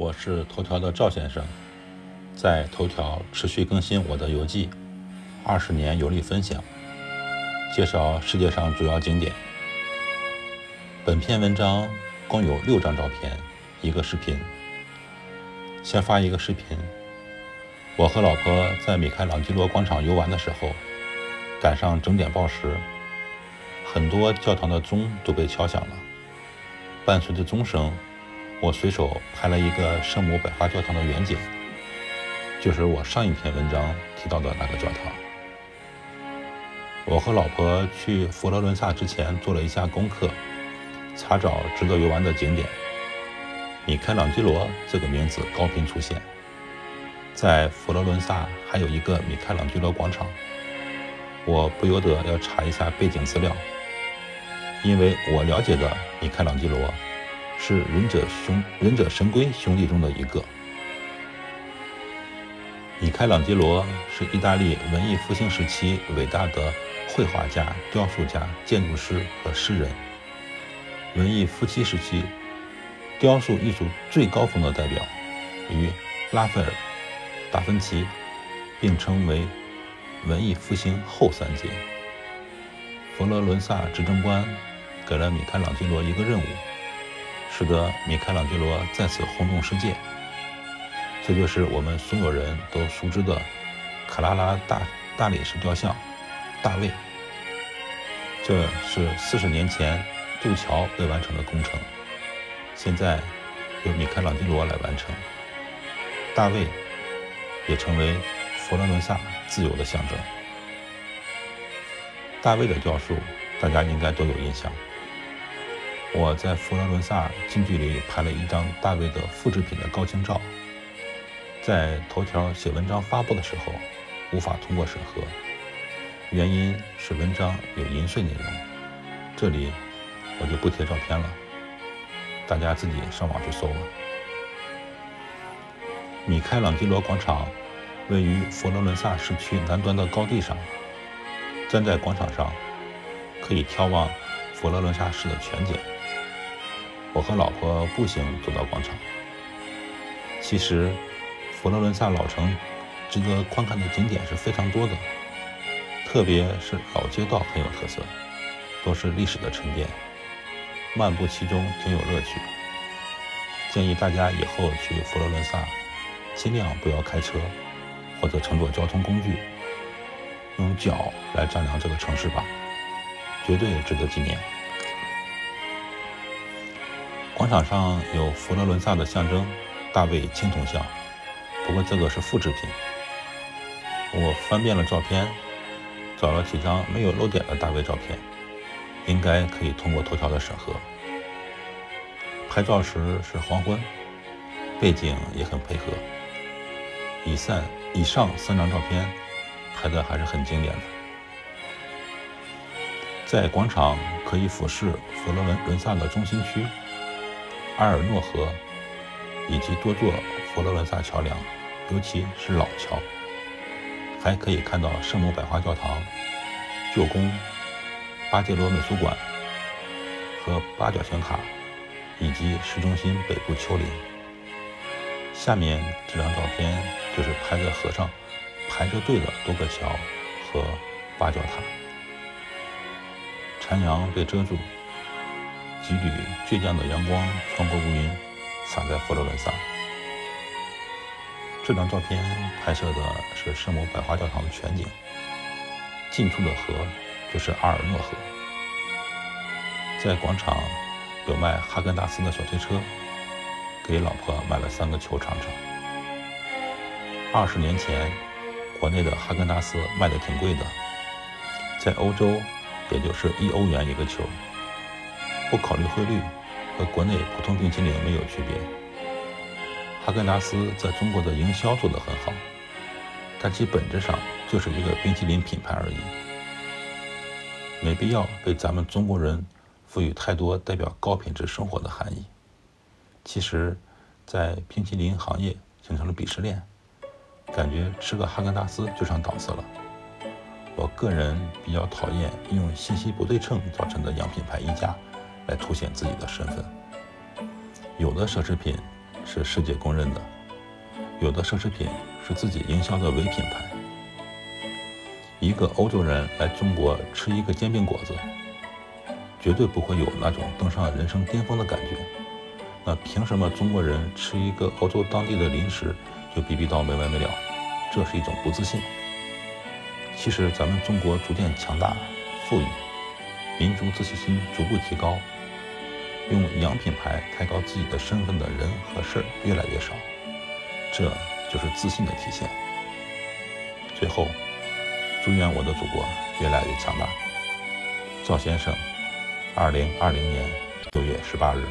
我是头条的赵先生，在头条持续更新我的游记，二十年游历分享，介绍世界上主要景点。本篇文章共有六张照片，一个视频。先发一个视频，我和老婆在米开朗基罗广场游玩的时候，赶上整点报时，很多教堂的钟都被敲响了，伴随着钟声。我随手拍了一个圣母百花教堂的远景，就是我上一篇文章提到的那个教堂。我和老婆去佛罗伦萨之前做了一下功课，查找值得游玩的景点。米开朗基罗这个名字高频出现，在佛罗伦萨还有一个米开朗基罗广场，我不由得要查一下背景资料，因为我了解的米开朗基罗。是忍者兄忍者神龟兄弟中的一个。米开朗基罗是意大利文艺复兴时期伟大的绘画家、雕塑家、建筑师和诗人。文艺复兴时期雕塑艺术最高峰的代表，与拉斐尔、达芬奇并称为文艺复兴后三杰。佛罗伦萨执政官给了米开朗基罗一个任务。使得米开朗基罗再次轰动世界，这就是我们所有人都熟知的卡拉拉大大理石雕像《大卫》。这是四十年前渡桥未完成的工程，现在由米开朗基罗来完成。大卫也成为佛罗伦萨自由的象征。大卫的雕塑，大家应该都有印象。我在佛罗伦萨近距离拍了一张大卫的复制品的高清照，在头条写文章发布的时候无法通过审核，原因是文章有淫秽内容，这里我就不贴照片了，大家自己上网去搜吧。米开朗基罗广场位于佛罗伦萨市区南端的高地上，站在广场上可以眺望佛罗伦萨市的全景。我和老婆步行走到广场。其实，佛罗伦萨老城值得观看的景点是非常多的，特别是老街道很有特色，都是历史的沉淀，漫步其中挺有乐趣。建议大家以后去佛罗伦萨，尽量不要开车或者乘坐交通工具，用脚来丈量这个城市吧，绝对值得纪念。广场上有佛罗伦萨的象征大卫青铜像，不过这个是复制品。我翻遍了照片，找了几张没有漏点的大卫照片，应该可以通过头条的审核。拍照时是黄昏，背景也很配合。以上以上三张照片拍的还是很经典的。在广场可以俯视佛罗伦萨的中心区。阿尔诺河以及多座佛罗伦萨桥梁，尤其是老桥，还可以看到圣母百花教堂、旧宫、巴杰罗美术馆和八角形塔，以及市中心北部丘陵。下面这张照片就是拍在河上排着队的多个桥和八角塔，残阳被遮住。几缕倔强的阳光穿过乌云，洒在佛罗伦萨。这张照片拍摄的是圣母百花教堂的全景，近处的河就是阿尔诺河。在广场有卖哈根达斯的小推车，给老婆买了三个球尝尝。二十年前，国内的哈根达斯卖的挺贵的，在欧洲也就是一欧元一个球。不考虑汇率，和国内普通冰淇淋没有区别。哈根达斯在中国的营销做得很好，但其本质上就是一个冰淇淋品牌而已，没必要被咱们中国人赋予太多代表高品质生活的含义。其实，在冰淇淋行业形成了鄙视链，感觉吃个哈根达斯就上档次了。我个人比较讨厌用信息不对称造成的洋品牌溢价。来凸显自己的身份。有的奢侈品是世界公认的，有的奢侈品是自己营销的伪品牌。一个欧洲人来中国吃一个煎饼果子，绝对不会有那种登上人生巅峰的感觉。那凭什么中国人吃一个欧洲当地的零食就逼逼到没完没了？这是一种不自信。其实咱们中国逐渐强大、富裕，民族自信心逐步提高，用洋品牌抬高自己的身份的人和事儿越来越少，这就是自信的体现。最后。祝愿我的祖国越来越强大。赵先生，二零二零年六月十八日。